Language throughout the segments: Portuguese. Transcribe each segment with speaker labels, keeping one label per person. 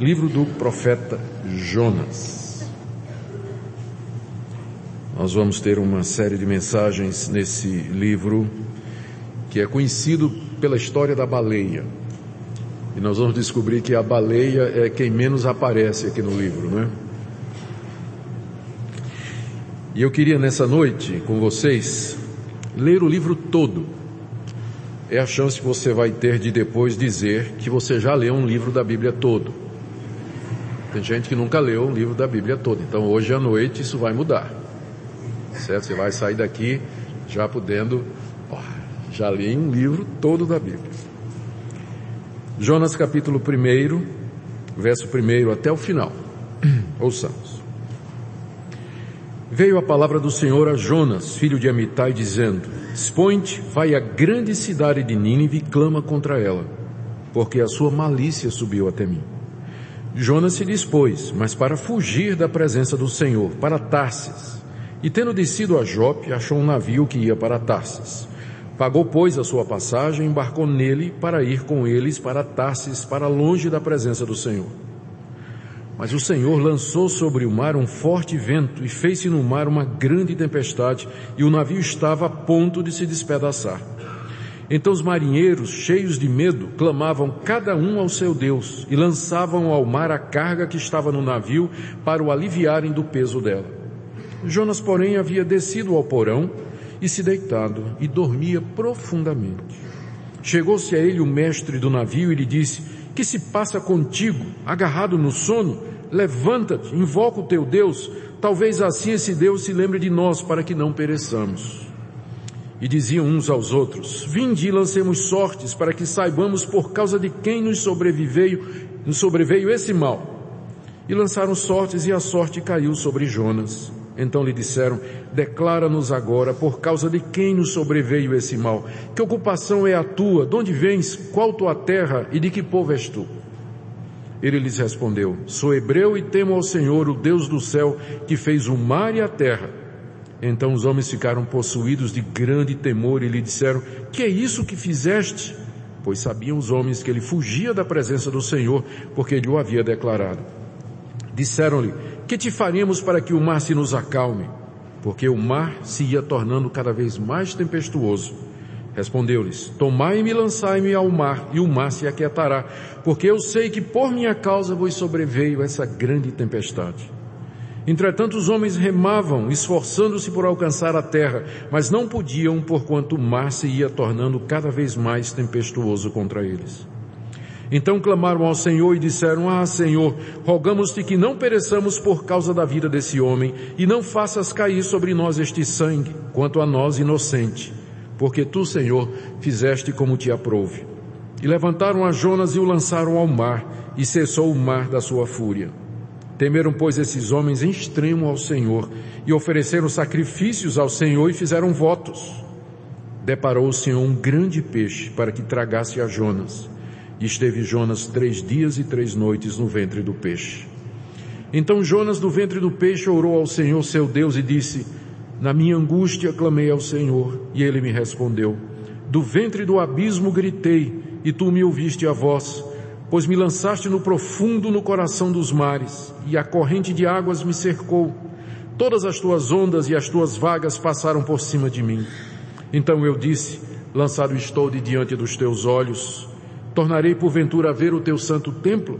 Speaker 1: Livro do profeta Jonas. Nós vamos ter uma série de mensagens nesse livro que é conhecido pela história da baleia. E nós vamos descobrir que a baleia é quem menos aparece aqui no livro, não é? E eu queria nessa noite com vocês ler o livro todo. É a chance que você vai ter de depois dizer que você já leu um livro da Bíblia todo. Tem gente que nunca leu um livro da Bíblia todo. Então hoje à noite isso vai mudar. Certo? Você vai sair daqui já podendo, ó, já li um livro todo da Bíblia. Jonas capítulo 1, verso 1 até o final. Ouçamos. Veio a palavra do Senhor a Jonas, filho de Amitai, dizendo, Expõe-te, vai à grande cidade de Nínive e clama contra ela, porque a sua malícia subiu até mim. Jonas se dispôs, mas para fugir da presença do Senhor, para Tarsis. E tendo descido a Jope, achou um navio que ia para Tarsis. Pagou, pois, a sua passagem, embarcou nele para ir com eles para Tarsis, para longe da presença do Senhor. Mas o Senhor lançou sobre o mar um forte vento e fez-se no mar uma grande tempestade, e o navio estava a ponto de se despedaçar. Então os marinheiros, cheios de medo, clamavam cada um ao seu Deus e lançavam ao mar a carga que estava no navio para o aliviarem do peso dela. Jonas, porém, havia descido ao porão e se deitado e dormia profundamente. Chegou-se a ele o mestre do navio e lhe disse, que se passa contigo, agarrado no sono? Levanta-te, invoca o teu Deus, talvez assim esse Deus se lembre de nós para que não pereçamos. E diziam uns aos outros, vinde e lancemos sortes para que saibamos por causa de quem nos sobreveio, nos sobreveio esse mal. E lançaram sortes e a sorte caiu sobre Jonas. Então lhe disseram, declara-nos agora por causa de quem nos sobreveio esse mal. Que ocupação é a tua? De onde vens? Qual tua terra? E de que povo és tu? Ele lhes respondeu, sou hebreu e temo ao Senhor, o Deus do céu, que fez o mar e a terra. Então os homens ficaram possuídos de grande temor e lhe disseram, que é isso que fizeste? Pois sabiam os homens que ele fugia da presença do Senhor, porque ele o havia declarado. Disseram-lhe, que te faremos para que o mar se nos acalme? Porque o mar se ia tornando cada vez mais tempestuoso. Respondeu-lhes, tomai-me e lançai-me ao mar, e o mar se aquietará, porque eu sei que por minha causa vos sobreveio essa grande tempestade. Entretanto, os homens remavam, esforçando-se por alcançar a terra, mas não podiam, porquanto o mar se ia tornando cada vez mais tempestuoso contra eles. Então clamaram ao Senhor e disseram, Ah, Senhor, rogamos-te que não pereçamos por causa da vida desse homem, e não faças cair sobre nós este sangue, quanto a nós inocente, porque tu, Senhor, fizeste como te aprouve. E levantaram a Jonas e o lançaram ao mar, e cessou o mar da sua fúria. Temeram, pois, esses homens em extremo ao Senhor e ofereceram sacrifícios ao Senhor e fizeram votos. Deparou o Senhor um grande peixe para que tragasse a Jonas. E esteve Jonas três dias e três noites no ventre do peixe. Então Jonas do ventre do peixe orou ao Senhor seu Deus e disse, na minha angústia clamei ao Senhor e ele me respondeu. Do ventre do abismo gritei e tu me ouviste a voz pois me lançaste no profundo no coração dos mares, e a corrente de águas me cercou. Todas as tuas ondas e as tuas vagas passaram por cima de mim. Então eu disse, lançado estou de diante dos teus olhos, tornarei porventura a ver o teu santo templo?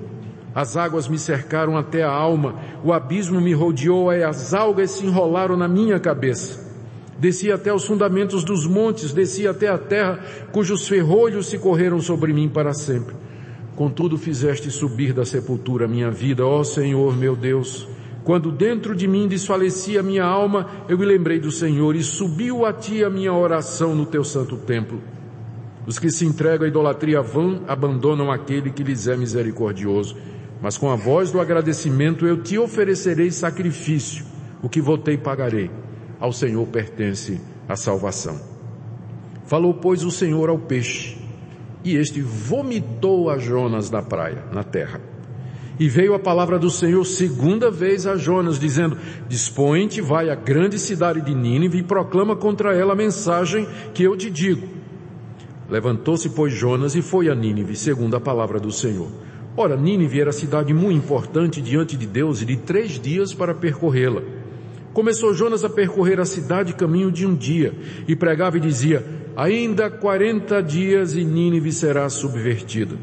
Speaker 1: As águas me cercaram até a alma, o abismo me rodeou e as algas se enrolaram na minha cabeça. Desci até os fundamentos dos montes, desci até a terra, cujos ferrolhos se correram sobre mim para sempre. Contudo fizeste subir da sepultura minha vida, ó Senhor meu Deus. Quando dentro de mim desfalecia a minha alma, eu me lembrei do Senhor e subiu a ti a minha oração no teu santo templo. Os que se entregam à idolatria vão abandonam aquele que lhes é misericordioso. Mas com a voz do agradecimento eu te oferecerei sacrifício, o que votei pagarei. Ao Senhor pertence a salvação. Falou, pois, o Senhor ao peixe e este vomitou a Jonas na praia, na terra. E veio a palavra do Senhor segunda vez a Jonas, dizendo, dispõe-te, vai à grande cidade de Nínive e proclama contra ela a mensagem que eu te digo. Levantou-se, pois, Jonas e foi a Nínive, segundo a palavra do Senhor. Ora, Nínive era cidade muito importante diante de Deus e de três dias para percorrê-la. Começou Jonas a percorrer a cidade caminho de um dia e pregava e dizia, ainda quarenta dias e Nínive será subvertida.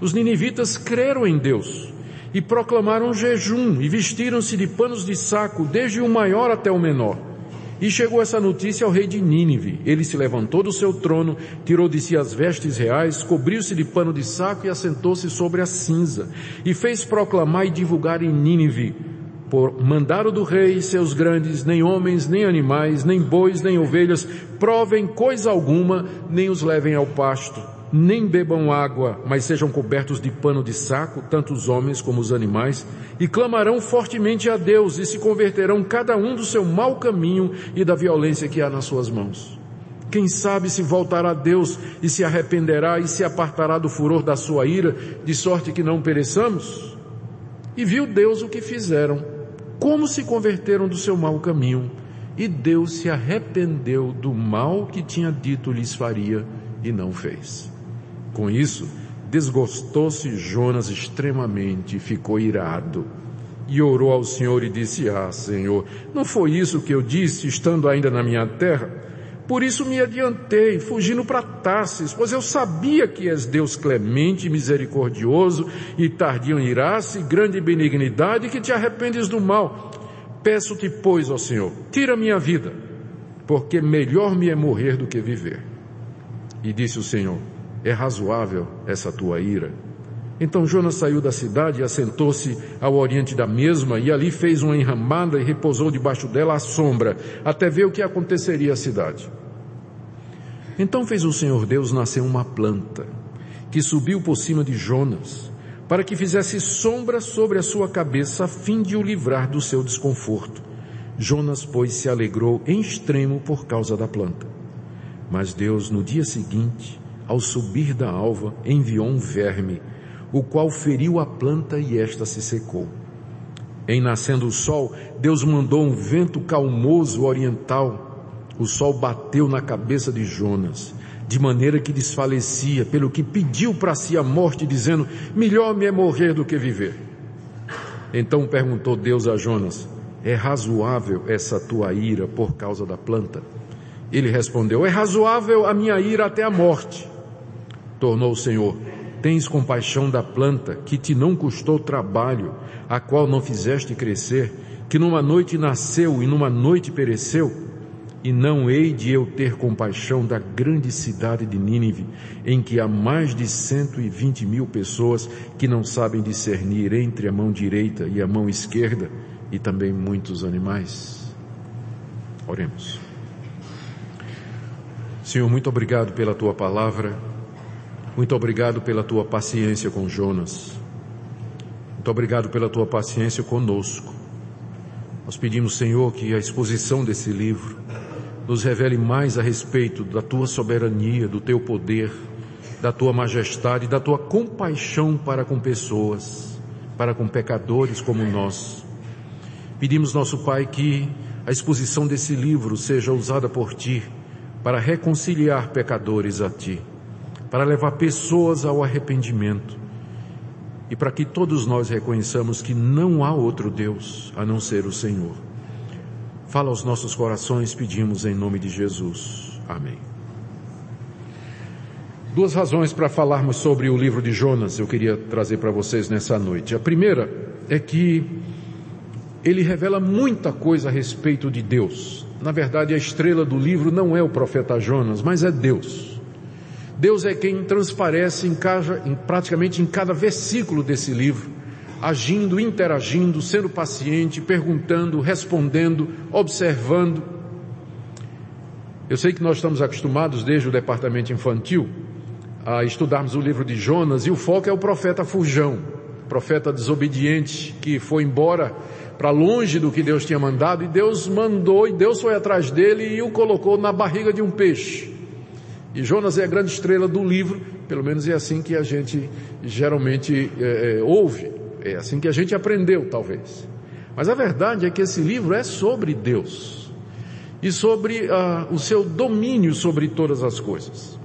Speaker 1: Os ninivitas creram em Deus e proclamaram jejum e vestiram-se de panos de saco, desde o maior até o menor. E chegou essa notícia ao rei de Nínive. Ele se levantou do seu trono, tirou de si as vestes reais, cobriu-se de pano de saco e assentou-se sobre a cinza. E fez proclamar e divulgar em Nínive, por mandado do rei, seus grandes, nem homens, nem animais, nem bois, nem ovelhas, provem coisa alguma, nem os levem ao pasto nem bebam água, mas sejam cobertos de pano de saco, tanto os homens como os animais, e clamarão fortemente a Deus e se converterão cada um do seu mau caminho e da violência que há nas suas mãos. Quem sabe se voltará a Deus e se arrependerá e se apartará do furor da sua ira, de sorte que não pereçamos? E viu Deus o que fizeram, como se converteram do seu mau caminho, e Deus se arrependeu do mal que tinha dito lhes faria e não fez. Com isso, desgostou-se Jonas extremamente ficou irado. E orou ao Senhor e disse, ah, Senhor, não foi isso que eu disse estando ainda na minha terra? Por isso me adiantei, fugindo para Tarsis, pois eu sabia que és Deus clemente, misericordioso e tardio em irar-se, grande benignidade, que te arrependes do mal. Peço-te, pois, ó Senhor, tira minha vida, porque melhor me é morrer do que viver. E disse o Senhor, é razoável essa tua ira? Então Jonas saiu da cidade e assentou-se ao oriente da mesma e ali fez uma enramada e repousou debaixo dela à sombra, até ver o que aconteceria à cidade. Então fez o Senhor Deus nascer uma planta, que subiu por cima de Jonas, para que fizesse sombra sobre a sua cabeça, a fim de o livrar do seu desconforto. Jonas, pois, se alegrou em extremo por causa da planta. Mas Deus, no dia seguinte, ao subir da alva, enviou um verme, o qual feriu a planta e esta se secou. Em nascendo o sol, Deus mandou um vento calmoso oriental. O sol bateu na cabeça de Jonas, de maneira que desfalecia, pelo que pediu para si a morte, dizendo, melhor me é morrer do que viver. Então perguntou Deus a Jonas, é razoável essa tua ira por causa da planta? Ele respondeu, é razoável a minha ira até a morte. Tornou o Senhor, tens compaixão da planta que te não custou trabalho, a qual não fizeste crescer, que numa noite nasceu e numa noite pereceu? E não hei de eu ter compaixão da grande cidade de Nínive, em que há mais de cento e vinte mil pessoas que não sabem discernir entre a mão direita e a mão esquerda, e também muitos animais. Oremos. Senhor, muito obrigado pela tua palavra. Muito obrigado pela tua paciência com Jonas. Muito obrigado pela tua paciência conosco. Nós pedimos, Senhor, que a exposição desse livro nos revele mais a respeito da tua soberania, do teu poder, da tua majestade, da tua compaixão para com pessoas, para com pecadores como nós. Pedimos, nosso Pai, que a exposição desse livro seja usada por ti para reconciliar pecadores a ti para levar pessoas ao arrependimento e para que todos nós reconheçamos que não há outro Deus a não ser o Senhor. Fala aos nossos corações, pedimos em nome de Jesus. Amém. Duas razões para falarmos sobre o livro de Jonas eu queria trazer para vocês nessa noite. A primeira é que ele revela muita coisa a respeito de Deus. Na verdade, a estrela do livro não é o profeta Jonas, mas é Deus. Deus é quem transparece em, cada, em praticamente em cada versículo desse livro, agindo, interagindo, sendo paciente, perguntando, respondendo, observando. Eu sei que nós estamos acostumados desde o departamento infantil a estudarmos o livro de Jonas e o foco é o profeta Fujão, profeta desobediente que foi embora para longe do que Deus tinha mandado e Deus mandou e Deus foi atrás dele e o colocou na barriga de um peixe. E Jonas é a grande estrela do livro, pelo menos é assim que a gente geralmente é, é, ouve, é assim que a gente aprendeu, talvez. Mas a verdade é que esse livro é sobre Deus e sobre uh, o seu domínio sobre todas as coisas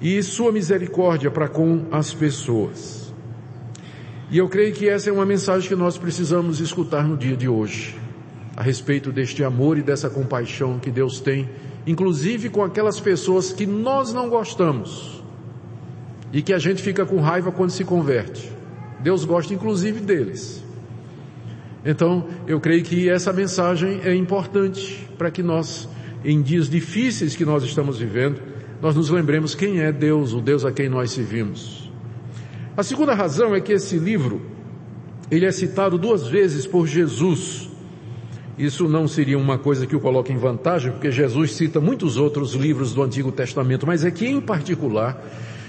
Speaker 1: e sua misericórdia para com as pessoas. E eu creio que essa é uma mensagem que nós precisamos escutar no dia de hoje, a respeito deste amor e dessa compaixão que Deus tem, inclusive com aquelas pessoas que nós não gostamos e que a gente fica com raiva quando se converte. Deus gosta inclusive deles. Então, eu creio que essa mensagem é importante para que nós, em dias difíceis que nós estamos vivendo, nós nos lembremos quem é Deus, o Deus a quem nós servimos. A segunda razão é que esse livro, ele é citado duas vezes por Jesus. Isso não seria uma coisa que o coloque em vantagem, porque Jesus cita muitos outros livros do Antigo Testamento, mas aqui em particular,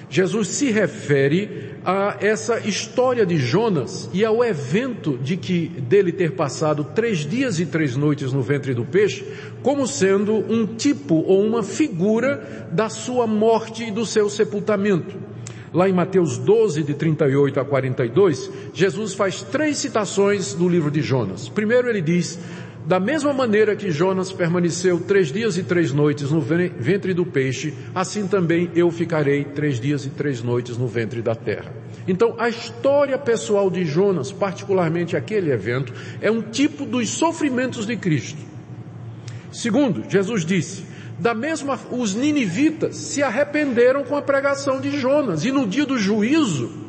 Speaker 1: Jesus se refere a essa história de Jonas e ao evento de que dele ter passado três dias e três noites no ventre do peixe, como sendo um tipo ou uma figura da sua morte e do seu sepultamento. Lá em Mateus 12, de 38 a 42, Jesus faz três citações do livro de Jonas. Primeiro ele diz, da mesma maneira que Jonas permaneceu três dias e três noites no ventre do peixe, assim também eu ficarei três dias e três noites no ventre da terra. Então, a história pessoal de Jonas, particularmente aquele evento, é um tipo dos sofrimentos de Cristo. Segundo, Jesus disse, da mesma, os ninivitas se arrependeram com a pregação de Jonas e no dia do juízo,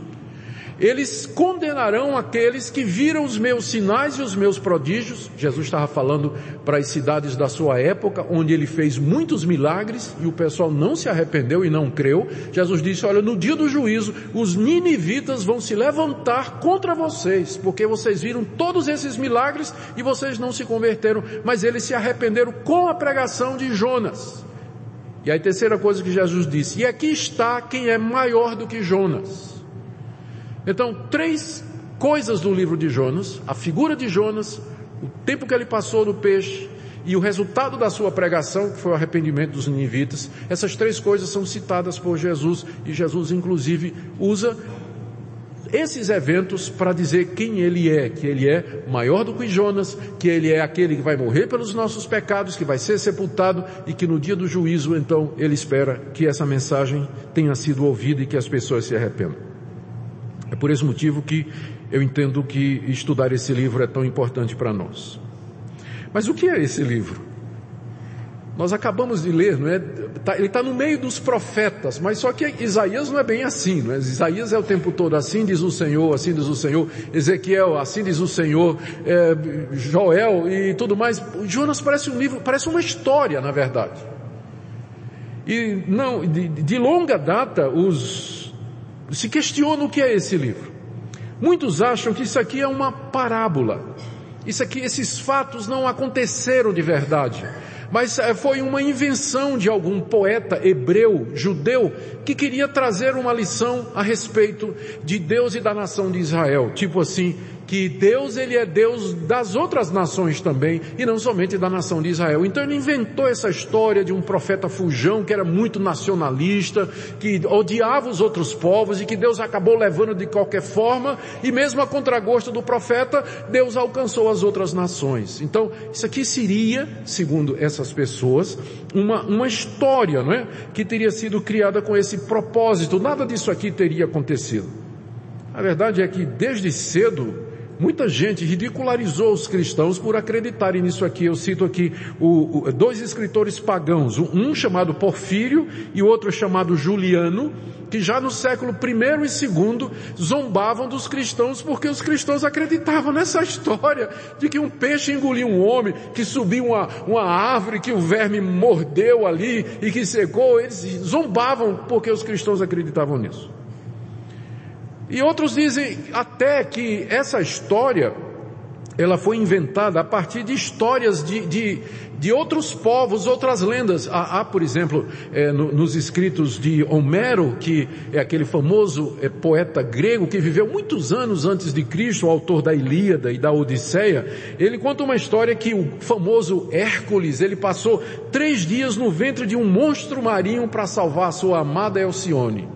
Speaker 1: eles condenarão aqueles que viram os meus sinais e os meus prodígios. Jesus estava falando para as cidades da sua época, onde ele fez muitos milagres e o pessoal não se arrependeu e não creu. Jesus disse, olha, no dia do juízo, os ninivitas vão se levantar contra vocês, porque vocês viram todos esses milagres e vocês não se converteram, mas eles se arrependeram com a pregação de Jonas. E a terceira coisa que Jesus disse, e aqui está quem é maior do que Jonas. Então, três coisas do livro de Jonas, a figura de Jonas, o tempo que ele passou no peixe e o resultado da sua pregação, que foi o arrependimento dos ninivitas, essas três coisas são citadas por Jesus e Jesus inclusive usa esses eventos para dizer quem ele é, que ele é maior do que Jonas, que ele é aquele que vai morrer pelos nossos pecados, que vai ser sepultado e que no dia do juízo, então, ele espera que essa mensagem tenha sido ouvida e que as pessoas se arrependam. É por esse motivo que eu entendo que estudar esse livro é tão importante para nós. Mas o que é esse livro? Nós acabamos de ler, não é? Tá, ele está no meio dos profetas, mas só que Isaías não é bem assim, não é? Isaías é o tempo todo assim diz o Senhor, assim diz o Senhor, Ezequiel, assim diz o Senhor, é, Joel e tudo mais. Jonas parece um livro, parece uma história, na verdade. E não, de, de longa data, os se questiona o que é esse livro. Muitos acham que isso aqui é uma parábola. Isso aqui, esses fatos não aconteceram de verdade. Mas eh, foi uma invenção de algum poeta hebreu, judeu, que queria trazer uma lição a respeito de Deus e da nação de Israel. Tipo assim, que Deus ele é Deus das outras nações também e não somente da nação de Israel. Então ele inventou essa história de um profeta fujão que era muito nacionalista, que odiava os outros povos e que Deus acabou levando de qualquer forma e mesmo a contragosto do profeta, Deus alcançou as outras nações. Então isso aqui seria, segundo essas pessoas, uma, uma história, não é? Que teria sido criada com esse propósito. Nada disso aqui teria acontecido. A verdade é que desde cedo Muita gente ridicularizou os cristãos por acreditarem nisso aqui. Eu cito aqui o, o, dois escritores pagãos, um chamado Porfírio e o outro chamado Juliano, que já no século I e II zombavam dos cristãos porque os cristãos acreditavam nessa história de que um peixe engoliu um homem, que subiu uma, uma árvore, que o verme mordeu ali e que secou. Eles zombavam porque os cristãos acreditavam nisso. E outros dizem até que essa história, ela foi inventada a partir de histórias de, de, de outros povos, outras lendas. Há, há por exemplo, é, no, nos escritos de Homero, que é aquele famoso é, poeta grego que viveu muitos anos antes de Cristo, o autor da Ilíada e da Odisseia, ele conta uma história que o famoso Hércules, ele passou três dias no ventre de um monstro marinho para salvar sua amada Elcione.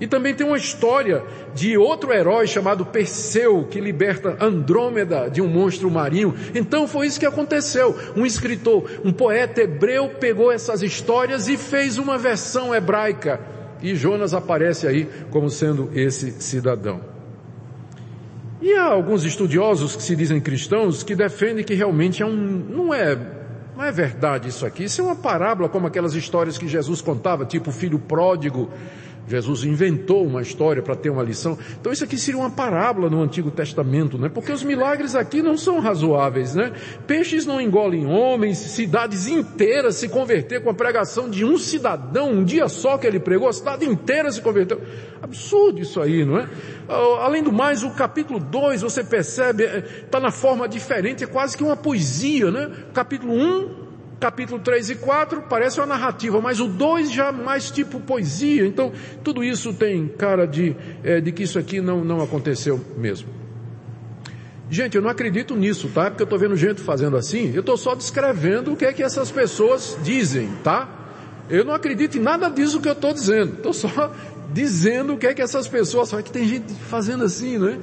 Speaker 1: E também tem uma história de outro herói chamado Perseu, que liberta Andrômeda de um monstro marinho. Então foi isso que aconteceu. Um escritor, um poeta hebreu pegou essas histórias e fez uma versão hebraica. E Jonas aparece aí como sendo esse cidadão. E há alguns estudiosos que se dizem cristãos que defendem que realmente é um, não é, não é verdade isso aqui. Isso é uma parábola como aquelas histórias que Jesus contava, tipo o filho pródigo Jesus inventou uma história para ter uma lição. Então isso aqui seria uma parábola no Antigo Testamento, né? Porque os milagres aqui não são razoáveis, né? Peixes não engolem homens, cidades inteiras se converter com a pregação de um cidadão, um dia só que ele pregou, a cidade inteira se converteu. Absurdo isso aí, não é? Ah, além do mais, o capítulo 2, você percebe, está é, na forma diferente, é quase que uma poesia, né? capítulo 1, um, capítulo 3 e 4 parece uma narrativa, mas o 2 já mais tipo poesia. Então, tudo isso tem cara de, é, de que isso aqui não, não aconteceu mesmo. Gente, eu não acredito nisso, tá? Porque eu estou vendo gente fazendo assim, eu estou só descrevendo o que é que essas pessoas dizem, tá? Eu não acredito em nada disso que eu estou dizendo. Estou só dizendo o que é que essas pessoas fazem. que tem gente fazendo assim, né?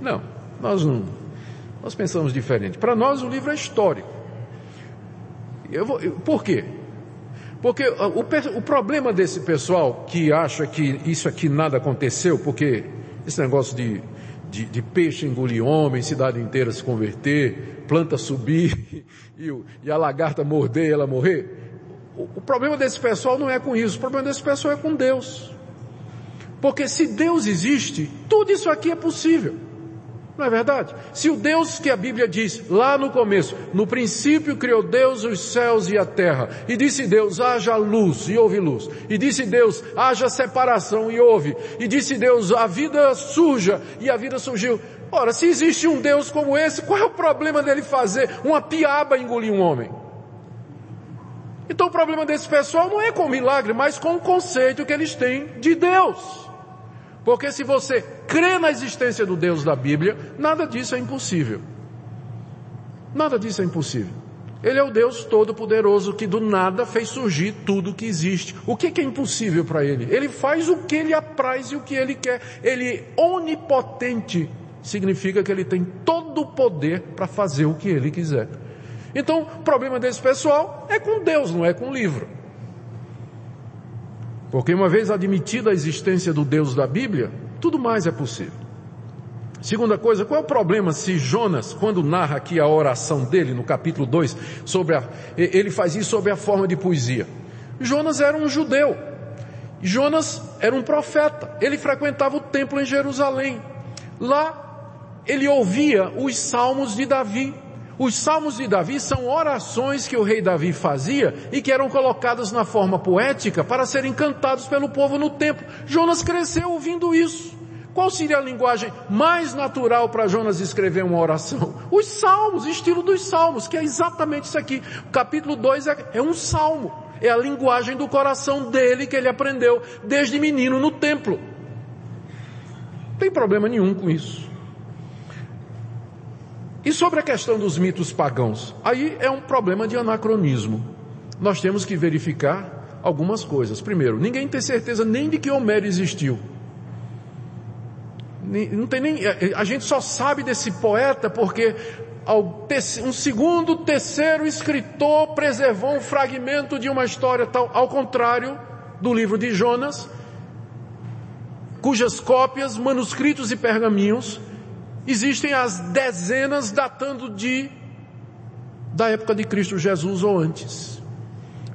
Speaker 1: Não, nós não, nós pensamos diferente. Para nós o livro é histórico. Eu vou, eu, por quê? Porque o, o, o, problema desse pessoal que acha que isso aqui nada aconteceu, porque esse negócio de, de, de peixe engolir homem, cidade inteira se converter, planta subir e, e a lagarta morder e ela morrer. O, o problema desse pessoal não é com isso, o problema desse pessoal é com Deus. Porque se Deus existe, tudo isso aqui é possível. Não é verdade? Se o Deus que a Bíblia diz lá no começo, no princípio criou Deus os céus e a terra, e disse Deus, haja luz, e houve luz, e disse Deus, haja separação, e houve, e disse Deus, a vida surja, e a vida surgiu. Ora, se existe um Deus como esse, qual é o problema dele fazer uma piaba engolir um homem? Então o problema desse pessoal não é com o milagre, mas com o conceito que eles têm de Deus. Porque se você crê na existência do Deus da Bíblia, nada disso é impossível. Nada disso é impossível. Ele é o Deus Todo-Poderoso que do nada fez surgir tudo que existe. O que, é impossível para ele? Ele faz o que ele apraz e o que ele quer. Ele onipotente. Significa que ele tem todo o poder para fazer o que ele quiser. Então, o problema desse pessoal é com Deus, não é com o livro. Porque uma vez admitida a existência do Deus da Bíblia, tudo mais é possível. Segunda coisa, qual é o problema se Jonas, quando narra aqui a oração dele no capítulo 2, sobre a, ele faz isso sob a forma de poesia? Jonas era um judeu. Jonas era um profeta. Ele frequentava o templo em Jerusalém. Lá ele ouvia os salmos de Davi. Os salmos de Davi são orações que o rei Davi fazia e que eram colocadas na forma poética para serem cantados pelo povo no templo. Jonas cresceu ouvindo isso. Qual seria a linguagem mais natural para Jonas escrever uma oração? Os salmos, estilo dos salmos, que é exatamente isso aqui. O capítulo 2 é, é um salmo. É a linguagem do coração dele que ele aprendeu desde menino no templo. Não tem problema nenhum com isso. E sobre a questão dos mitos pagãos, aí é um problema de anacronismo. Nós temos que verificar algumas coisas. Primeiro, ninguém tem certeza nem de que Homero existiu. Não tem nem, a gente só sabe desse poeta porque um segundo, terceiro escritor preservou um fragmento de uma história tal, ao contrário do livro de Jonas, cujas cópias, manuscritos e pergaminhos Existem as dezenas datando de da época de Cristo Jesus ou antes.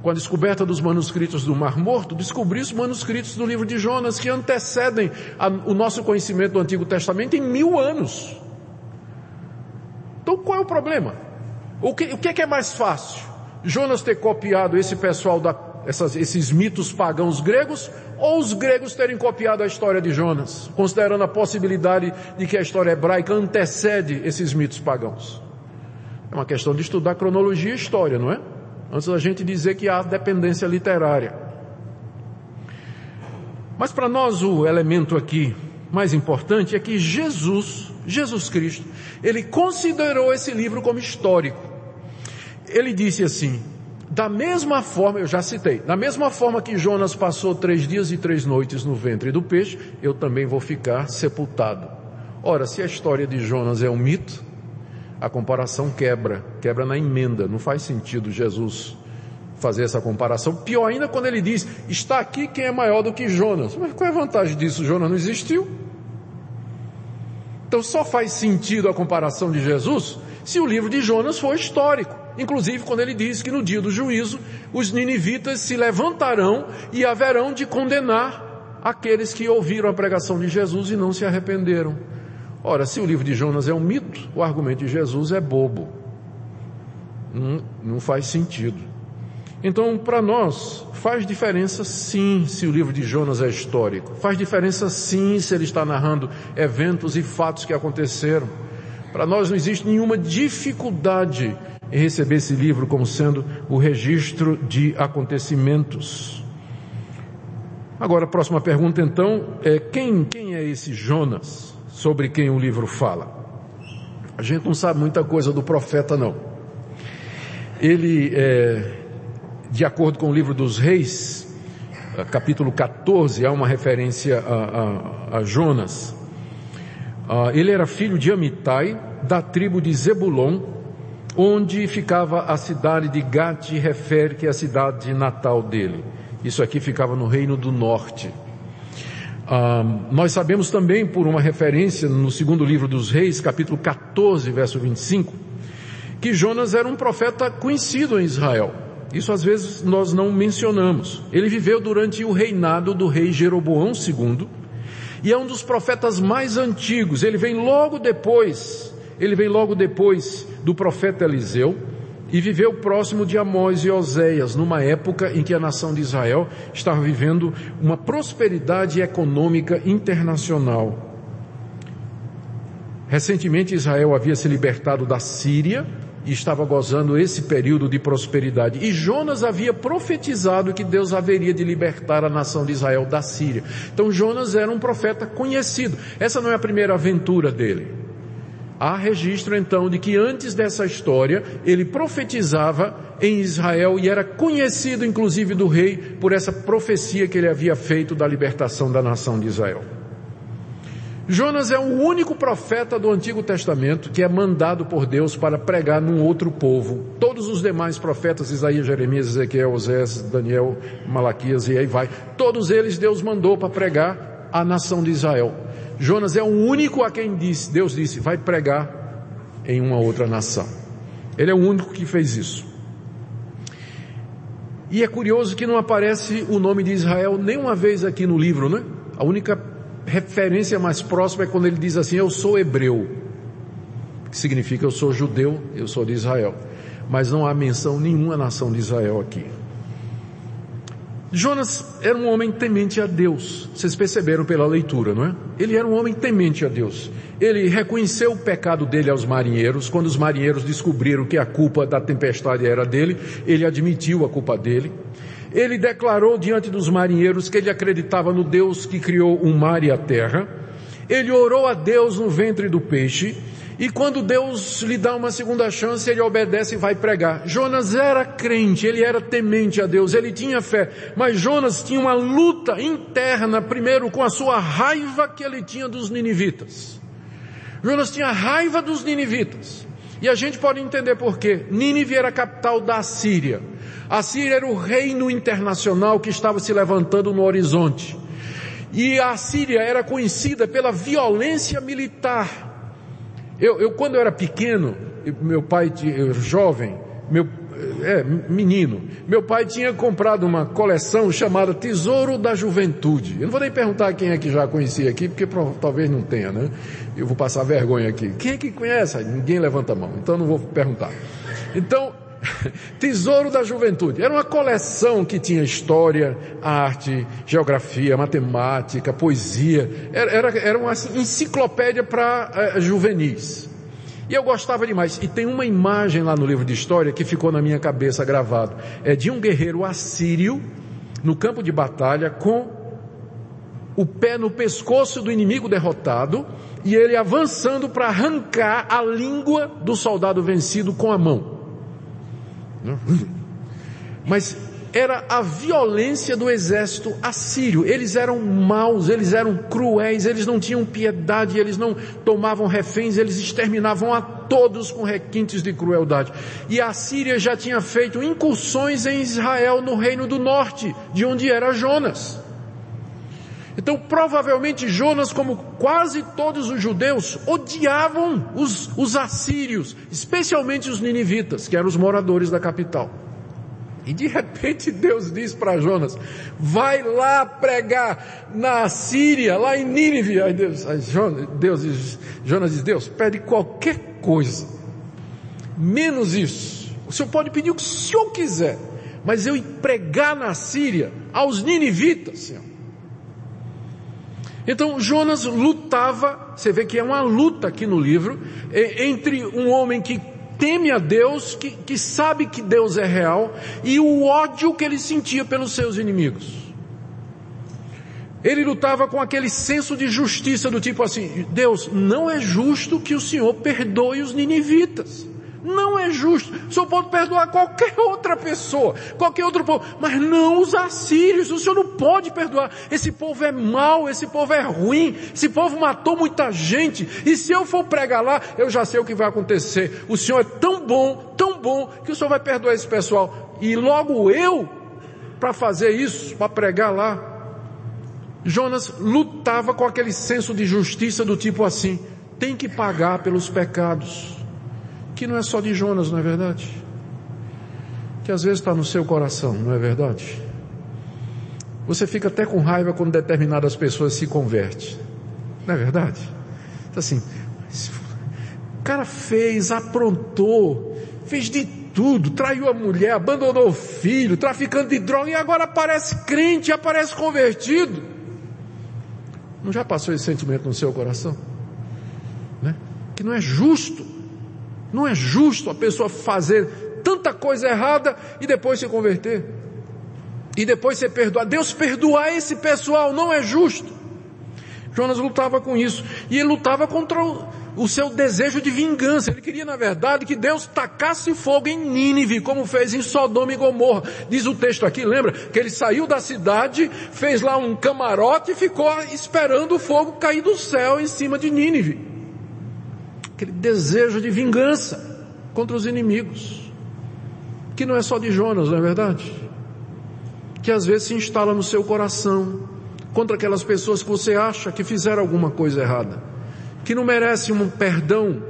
Speaker 1: Com a descoberta dos manuscritos do Mar Morto, descobri os manuscritos do livro de Jonas que antecedem a, o nosso conhecimento do Antigo Testamento em mil anos. Então qual é o problema? O que, o que é, que é mais fácil? Jonas ter copiado esse pessoal da essas, esses mitos pagãos gregos, ou os gregos terem copiado a história de Jonas, considerando a possibilidade de que a história hebraica antecede esses mitos pagãos. É uma questão de estudar cronologia e história, não é? Antes da gente dizer que há dependência literária. Mas para nós o elemento aqui mais importante é que Jesus, Jesus Cristo, ele considerou esse livro como histórico. Ele disse assim, da mesma forma, eu já citei, da mesma forma que Jonas passou três dias e três noites no ventre do peixe, eu também vou ficar sepultado. Ora, se a história de Jonas é um mito, a comparação quebra, quebra na emenda, não faz sentido Jesus fazer essa comparação. Pior ainda quando ele diz, está aqui quem é maior do que Jonas. Mas qual é a vantagem disso? Jonas não existiu. Então só faz sentido a comparação de Jesus se o livro de Jonas for histórico. Inclusive quando ele diz que no dia do juízo os ninivitas se levantarão e haverão de condenar aqueles que ouviram a pregação de Jesus e não se arrependeram. Ora, se o livro de Jonas é um mito, o argumento de Jesus é bobo. Não, não faz sentido. Então, para nós, faz diferença sim se o livro de Jonas é histórico. Faz diferença sim se ele está narrando eventos e fatos que aconteceram. Para nós não existe nenhuma dificuldade em receber esse livro como sendo o registro de acontecimentos. Agora, a próxima pergunta então é quem, quem é esse Jonas sobre quem o livro fala? A gente não sabe muita coisa do profeta não. Ele é, de acordo com o livro dos reis, eh, capítulo 14, há uma referência a, a, a Jonas. Uh, ele era filho de Amitai, da tribo de Zebulon, onde ficava a cidade de Gat-Refer, que é a cidade natal dele. Isso aqui ficava no reino do norte. Uh, nós sabemos também por uma referência no segundo livro dos reis, capítulo 14, verso 25, que Jonas era um profeta conhecido em Israel. Isso às vezes nós não mencionamos. Ele viveu durante o reinado do rei Jeroboão II e é um dos profetas mais antigos. Ele vem logo depois, ele vem logo depois do profeta Eliseu e viveu próximo de Amós e Oséias, numa época em que a nação de Israel estava vivendo uma prosperidade econômica internacional. Recentemente Israel havia se libertado da Síria e estava gozando esse período de prosperidade. E Jonas havia profetizado que Deus haveria de libertar a nação de Israel da Síria. Então Jonas era um profeta conhecido. Essa não é a primeira aventura dele. Há registro então de que antes dessa história ele profetizava em Israel e era conhecido inclusive do rei por essa profecia que ele havia feito da libertação da nação de Israel. Jonas é o único profeta do Antigo Testamento que é mandado por Deus para pregar num outro povo. Todos os demais profetas, Isaías, Jeremias, Ezequiel, Osés, Daniel, Malaquias e aí vai, todos eles Deus mandou para pregar a nação de Israel. Jonas é o único a quem disse, Deus disse, vai pregar em uma outra nação. Ele é o único que fez isso. E é curioso que não aparece o nome de Israel nenhuma vez aqui no livro, né? A única referência mais próxima é quando ele diz assim, eu sou hebreu, que significa eu sou judeu, eu sou de Israel. Mas não há menção nenhuma nação de Israel aqui. Jonas era um homem temente a Deus. Vocês perceberam pela leitura, não é? Ele era um homem temente a Deus. Ele reconheceu o pecado dele aos marinheiros. Quando os marinheiros descobriram que a culpa da tempestade era dele, ele admitiu a culpa dele. Ele declarou diante dos marinheiros que ele acreditava no Deus que criou o mar e a terra. Ele orou a Deus no ventre do peixe. E quando Deus lhe dá uma segunda chance, ele obedece e vai pregar. Jonas era crente, ele era temente a Deus, ele tinha fé. Mas Jonas tinha uma luta interna, primeiro com a sua raiva que ele tinha dos ninivitas. Jonas tinha raiva dos ninivitas. E a gente pode entender por quê. Nínive era a capital da Síria. A Síria era o reino internacional que estava se levantando no horizonte. E a Síria era conhecida pela violência militar. Eu, eu quando eu era pequeno, meu pai, jovem, meu, é, menino, meu pai tinha comprado uma coleção chamada Tesouro da Juventude. Eu não vou nem perguntar quem é que já conhecia aqui, porque talvez não tenha, né? Eu vou passar vergonha aqui. Quem é que conhece? Ninguém levanta a mão, então não vou perguntar. Então, Tesouro da Juventude. Era uma coleção que tinha história, arte, geografia, matemática, poesia. Era, era, era uma enciclopédia para uh, juvenis. E eu gostava demais. E tem uma imagem lá no livro de história que ficou na minha cabeça gravado. É de um guerreiro assírio no campo de batalha com o pé no pescoço do inimigo derrotado e ele avançando para arrancar a língua do soldado vencido com a mão. Mas era a violência do exército assírio. Eles eram maus, eles eram cruéis, eles não tinham piedade, eles não tomavam reféns, eles exterminavam a todos com requintes de crueldade. E a Síria já tinha feito incursões em Israel no reino do norte, de onde era Jonas. Então, provavelmente Jonas, como quase todos os judeus, odiavam os, os assírios, especialmente os ninivitas, que eram os moradores da capital. E de repente Deus diz para Jonas, vai lá pregar na Síria, lá em Nínive. Aí Deus, aí Jonas, Deus diz, Jonas diz, Deus, pede qualquer coisa, menos isso. O senhor pode pedir o que o senhor quiser, mas eu pregar na Síria aos ninivitas, senhor. Então Jonas lutava, você vê que é uma luta aqui no livro, entre um homem que teme a Deus, que, que sabe que Deus é real, e o ódio que ele sentia pelos seus inimigos. Ele lutava com aquele senso de justiça do tipo assim, Deus, não é justo que o Senhor perdoe os ninivitas. Não é justo. O Senhor pode perdoar qualquer outra pessoa, qualquer outro povo, mas não os assírios. O Senhor não pode perdoar. Esse povo é mau, esse povo é ruim, esse povo matou muita gente. E se eu for pregar lá, eu já sei o que vai acontecer. O Senhor é tão bom, tão bom, que o Senhor vai perdoar esse pessoal. E logo eu, para fazer isso, para pregar lá, Jonas lutava com aquele senso de justiça do tipo assim, tem que pagar pelos pecados que não é só de Jonas, não é verdade? Que às vezes está no seu coração, não é verdade? Você fica até com raiva quando determinadas pessoas se convertem, não é verdade? Então, assim, o cara fez, aprontou, fez de tudo, traiu a mulher, abandonou o filho, traficando de droga e agora aparece crente, aparece convertido. Não já passou esse sentimento no seu coração? Né? Que não é justo não é justo a pessoa fazer tanta coisa errada e depois se converter. E depois ser perdoado. Deus perdoar esse pessoal não é justo. Jonas lutava com isso. E ele lutava contra o, o seu desejo de vingança. Ele queria, na verdade, que Deus tacasse fogo em Nínive, como fez em Sodoma e Gomorra. Diz o texto aqui, lembra? Que ele saiu da cidade, fez lá um camarote e ficou esperando o fogo cair do céu em cima de Nínive aquele desejo de vingança contra os inimigos, que não é só de Jonas, não é verdade? Que às vezes se instala no seu coração contra aquelas pessoas que você acha que fizeram alguma coisa errada, que não merece um perdão,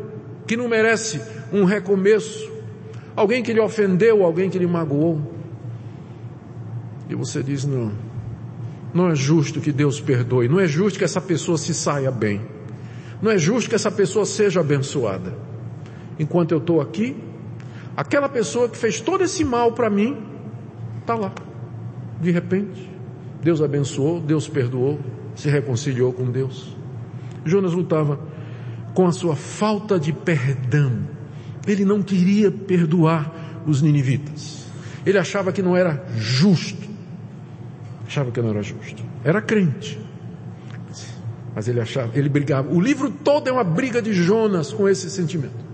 Speaker 1: que não merece um recomeço, alguém que lhe ofendeu, alguém que lhe magoou. E você diz não, não é justo que Deus perdoe, não é justo que essa pessoa se saia bem. Não é justo que essa pessoa seja abençoada. Enquanto eu estou aqui, aquela pessoa que fez todo esse mal para mim, está lá. De repente, Deus abençoou, Deus perdoou, se reconciliou com Deus. Jonas lutava com a sua falta de perdão. Ele não queria perdoar os ninivitas. Ele achava que não era justo. Achava que não era justo. Era crente. Mas ele achava, ele brigava. O livro todo é uma briga de Jonas com esse sentimento.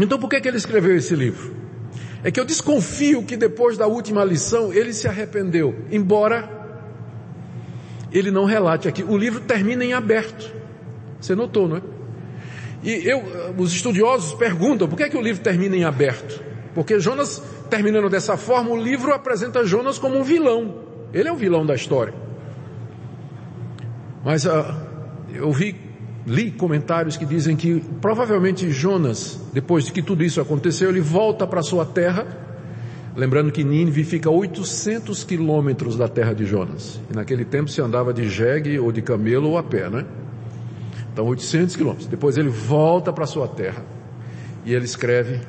Speaker 1: Então por que, que ele escreveu esse livro? É que eu desconfio que depois da última lição ele se arrependeu, embora ele não relate aqui. O livro termina em aberto. Você notou, não é? E eu, os estudiosos perguntam por que, que o livro termina em aberto? Porque Jonas, terminando dessa forma, o livro apresenta Jonas como um vilão. Ele é o vilão da história. Mas uh, eu vi, li comentários que dizem que provavelmente Jonas, depois de que tudo isso aconteceu, ele volta para sua terra, lembrando que Nínive fica a 800 quilômetros da terra de Jonas. E naquele tempo se andava de jegue ou de camelo ou a pé, né? Então 800 quilômetros. Depois ele volta para sua terra e ele escreve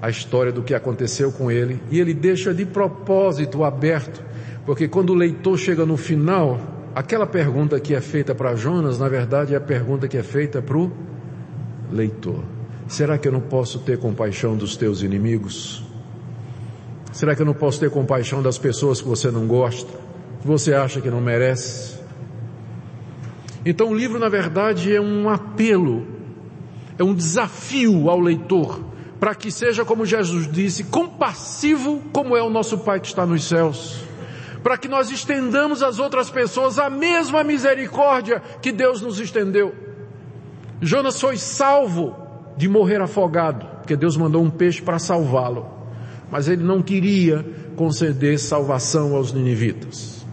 Speaker 1: a história do que aconteceu com ele e ele deixa de propósito aberto, porque quando o leitor chega no final, aquela pergunta que é feita para Jonas, na verdade é a pergunta que é feita para o leitor. Será que eu não posso ter compaixão dos teus inimigos? Será que eu não posso ter compaixão das pessoas que você não gosta, que você acha que não merece? Então o livro, na verdade, é um apelo, é um desafio ao leitor para que seja, como Jesus disse, compassivo como é o nosso Pai que está nos céus. Para que nós estendamos às outras pessoas a mesma misericórdia que Deus nos estendeu. Jonas foi salvo de morrer afogado, porque Deus mandou um peixe para salvá-lo. Mas ele não queria conceder salvação aos ninivitas.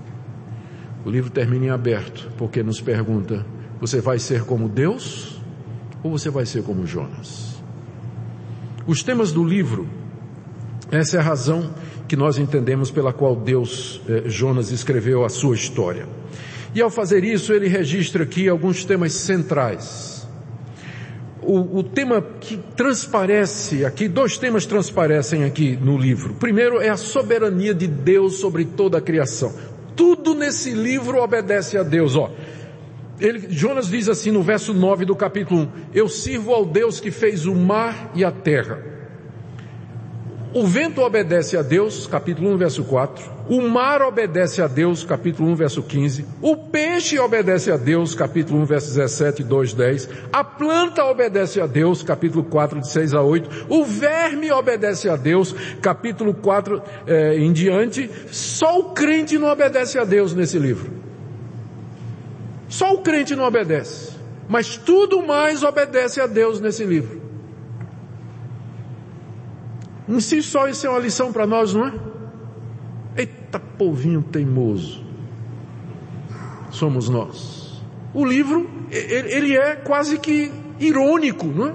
Speaker 1: O livro termina em aberto, porque nos pergunta: você vai ser como Deus ou você vai ser como Jonas? Os temas do livro, essa é a razão que nós entendemos pela qual Deus, eh, Jonas, escreveu a sua história. E ao fazer isso, ele registra aqui alguns temas centrais. O, o, tema que transparece aqui, dois temas transparecem aqui no livro. Primeiro é a soberania de Deus sobre toda a criação. Tudo nesse livro obedece a Deus, ó. Ele, Jonas diz assim no verso 9 do capítulo 1, eu sirvo ao Deus que fez o mar e a terra. O vento obedece a Deus, capítulo 1, verso 4. O mar obedece a Deus, capítulo 1, verso 15. O peixe obedece a Deus, capítulo 1, verso 17, 2, 10. A planta obedece a Deus, capítulo 4, de 6 a 8. O verme obedece a Deus, capítulo 4 eh, em diante. Só o crente não obedece a Deus nesse livro. Só o crente não obedece. Mas tudo mais obedece a Deus nesse livro. Em si só isso é uma lição para nós, não é? Eita povinho teimoso. Somos nós. O livro, ele é quase que irônico, não é?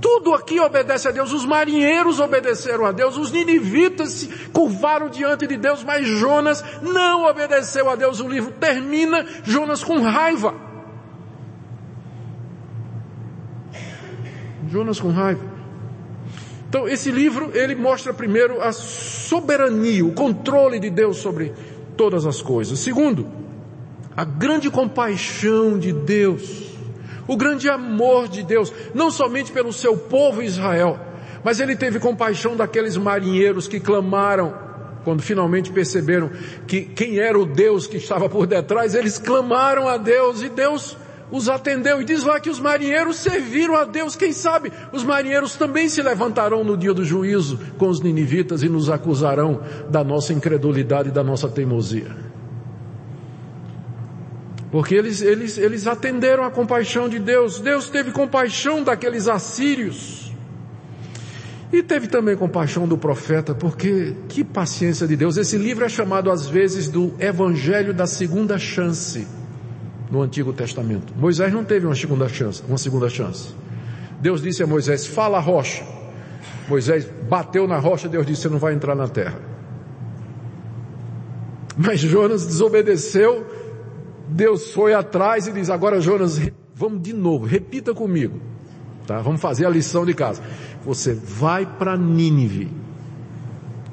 Speaker 1: Tudo aqui obedece a Deus. Os marinheiros obedeceram a Deus. Os ninivitas se curvaram diante de Deus, mas Jonas não obedeceu a Deus. O livro termina Jonas com raiva. Jonas com raiva. Então, esse livro, ele mostra primeiro a soberania, o controle de Deus sobre todas as coisas. Segundo, a grande compaixão de Deus, o grande amor de Deus, não somente pelo seu povo Israel, mas ele teve compaixão daqueles marinheiros que clamaram quando finalmente perceberam que quem era o Deus que estava por detrás, eles clamaram a Deus e Deus os atendeu. E diz lá que os marinheiros serviram a Deus. Quem sabe os marinheiros também se levantarão no dia do juízo com os ninivitas e nos acusarão da nossa incredulidade e da nossa teimosia. Porque eles, eles, eles atenderam a compaixão de Deus. Deus teve compaixão daqueles assírios. E teve também compaixão do profeta, porque que paciência de Deus. Esse livro é chamado às vezes do Evangelho da Segunda Chance no Antigo Testamento. Moisés não teve uma segunda chance, uma segunda chance. Deus disse a Moisés: "Fala a rocha". Moisés bateu na rocha, Deus disse: "Você não vai entrar na terra". Mas Jonas desobedeceu. Deus foi atrás e diz: "Agora Jonas, vamos de novo, repita comigo. Tá? Vamos fazer a lição de casa. Você vai para Nínive.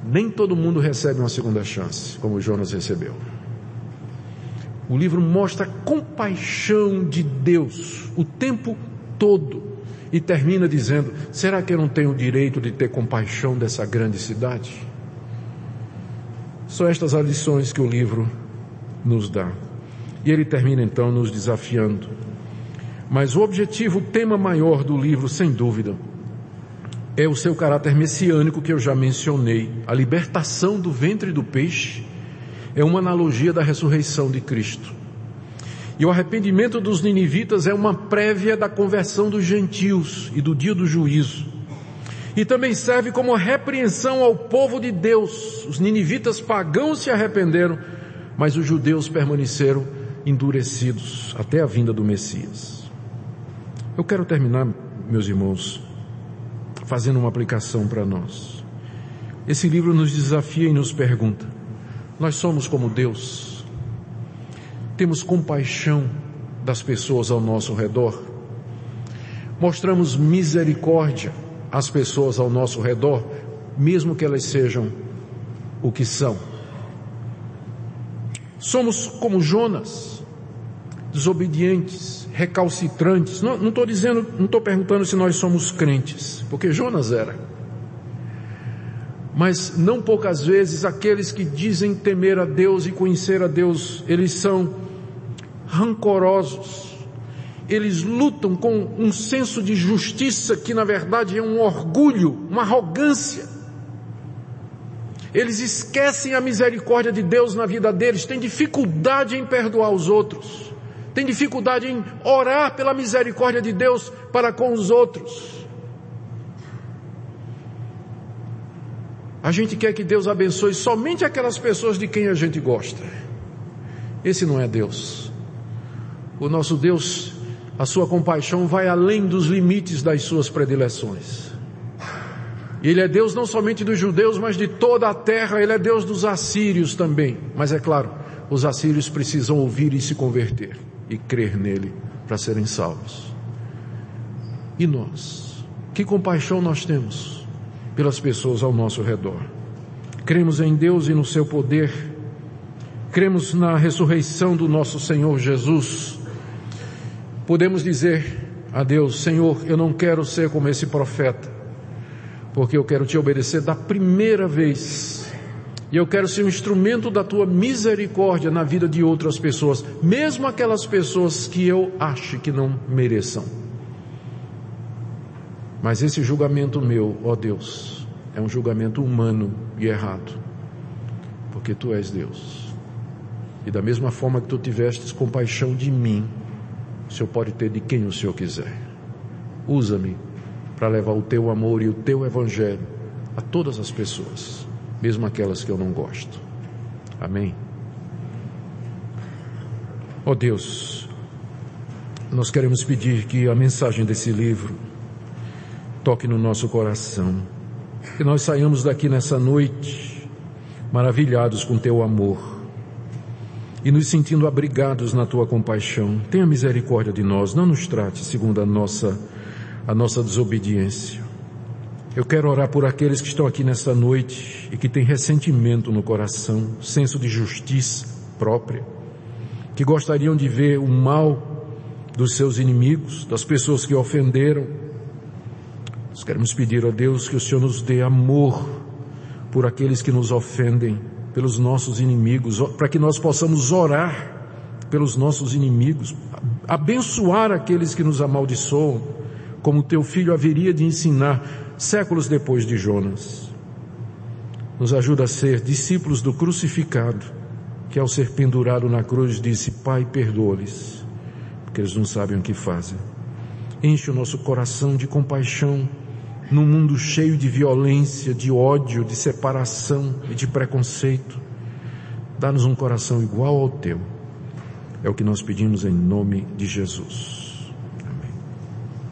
Speaker 1: Nem todo mundo recebe uma segunda chance, como Jonas recebeu. O livro mostra a compaixão de Deus o tempo todo e termina dizendo: será que eu não tenho o direito de ter compaixão dessa grande cidade? São estas as lições que o livro nos dá. E ele termina então nos desafiando. Mas o objetivo, o tema maior do livro, sem dúvida, é o seu caráter messiânico que eu já mencionei, a libertação do ventre do peixe é uma analogia da ressurreição de Cristo. E o arrependimento dos ninivitas é uma prévia da conversão dos gentios e do dia do juízo. E também serve como repreensão ao povo de Deus. Os ninivitas pagãos se arrependeram, mas os judeus permaneceram endurecidos até a vinda do Messias. Eu quero terminar, meus irmãos, fazendo uma aplicação para nós. Esse livro nos desafia e nos pergunta: nós somos como Deus. Temos compaixão das pessoas ao nosso redor. Mostramos misericórdia às pessoas ao nosso redor, mesmo que elas sejam o que são. Somos como Jonas, desobedientes, recalcitrantes. Não estou dizendo, não estou perguntando se nós somos crentes, porque Jonas era. Mas não poucas vezes aqueles que dizem temer a Deus e conhecer a Deus, eles são rancorosos eles lutam com um senso de justiça que na verdade é um orgulho, uma arrogância. Eles esquecem a misericórdia de Deus na vida deles, têm dificuldade em perdoar os outros, têm dificuldade em orar pela misericórdia de Deus para com os outros. A gente quer que Deus abençoe somente aquelas pessoas de quem a gente gosta. Esse não é Deus. O nosso Deus, a sua compaixão vai além dos limites das suas predileções. Ele é Deus não somente dos judeus, mas de toda a terra. Ele é Deus dos assírios também. Mas é claro, os assírios precisam ouvir e se converter e crer nele para serem salvos. E nós? Que compaixão nós temos? Pelas pessoas ao nosso redor. Cremos em Deus e no seu poder. Cremos na ressurreição do nosso Senhor Jesus. Podemos dizer a Deus, Senhor, eu não quero ser como esse profeta, porque eu quero te obedecer da primeira vez. E eu quero ser um instrumento da tua misericórdia na vida de outras pessoas, mesmo aquelas pessoas que eu acho que não mereçam. Mas esse julgamento meu, ó Deus, é um julgamento humano e errado. Porque tu és Deus. E da mesma forma que tu tivestes compaixão de mim, o Senhor pode ter de quem o Senhor quiser. Usa-me para levar o teu amor e o teu evangelho a todas as pessoas, mesmo aquelas que eu não gosto. Amém. Ó Deus, nós queremos pedir que a mensagem desse livro toque no nosso coração. Que nós saiamos daqui nessa noite maravilhados com teu amor e nos sentindo abrigados na tua compaixão. Tenha misericórdia de nós, não nos trate segundo a nossa a nossa desobediência. Eu quero orar por aqueles que estão aqui nesta noite e que têm ressentimento no coração, senso de justiça própria, que gostariam de ver o mal dos seus inimigos, das pessoas que ofenderam, nós queremos pedir a Deus que o Senhor nos dê amor por aqueles que nos ofendem, pelos nossos inimigos, para que nós possamos orar pelos nossos inimigos, abençoar aqueles que nos amaldiçoam, como teu filho haveria de ensinar séculos depois de Jonas. Nos ajuda a ser discípulos do crucificado, que ao ser pendurado na cruz disse, Pai, perdoa-lhes, porque eles não sabem o que fazem. Enche o nosso coração de compaixão num mundo cheio de violência, de ódio, de separação e de preconceito. Dá-nos um coração igual ao teu. É o que nós pedimos em nome de Jesus.